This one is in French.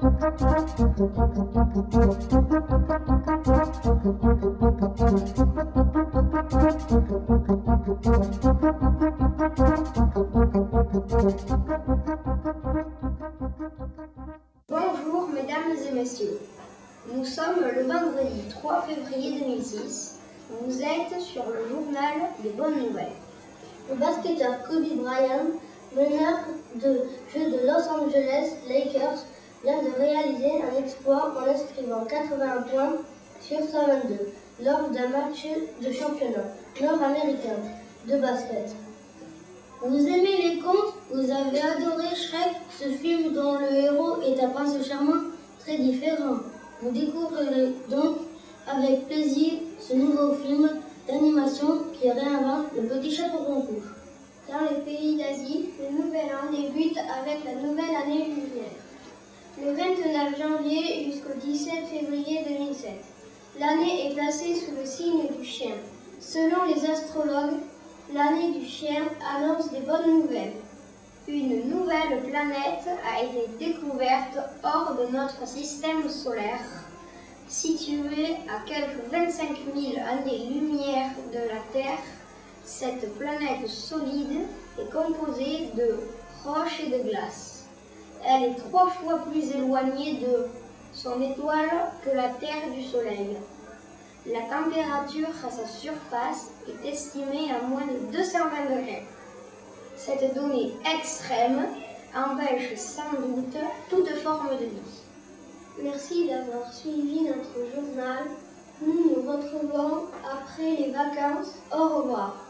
Bonjour mesdames et messieurs. Nous sommes le vendredi 3 février 2006. Vous êtes sur le journal des bonnes nouvelles. Le basketteur Kobe Bryant, meneur de jeu de Los Angeles Lakers, vient de réaliser un exploit en inscrivant 81 points sur 122 lors d'un match de championnat nord-américain de basket. Vous aimez les contes? Vous avez adoré Shrek, ce film dont le héros est un prince charmant très différent. Vous découvrirez donc avec plaisir ce nouveau film d'animation qui réinvente le petit chapeau concours. Dans les pays d'Asie, le nouvel an débute avec la nouvelle année. Le 29 janvier jusqu'au 17 février 2007. L'année est placée sous le signe du chien. Selon les astrologues, l'année du chien annonce des bonnes nouvelles. Une nouvelle planète a été découverte hors de notre système solaire, située à quelques 25 000 années-lumière de la Terre. Cette planète solide est composée de roches et de glace. Elle est trois fois plus éloignée de son étoile que la Terre du Soleil. La température à sa surface est estimée à moins de 220 degrés. Cette donnée extrême empêche sans doute toute forme de vie. Merci d'avoir suivi notre journal. Nous nous retrouvons après les vacances. Au revoir.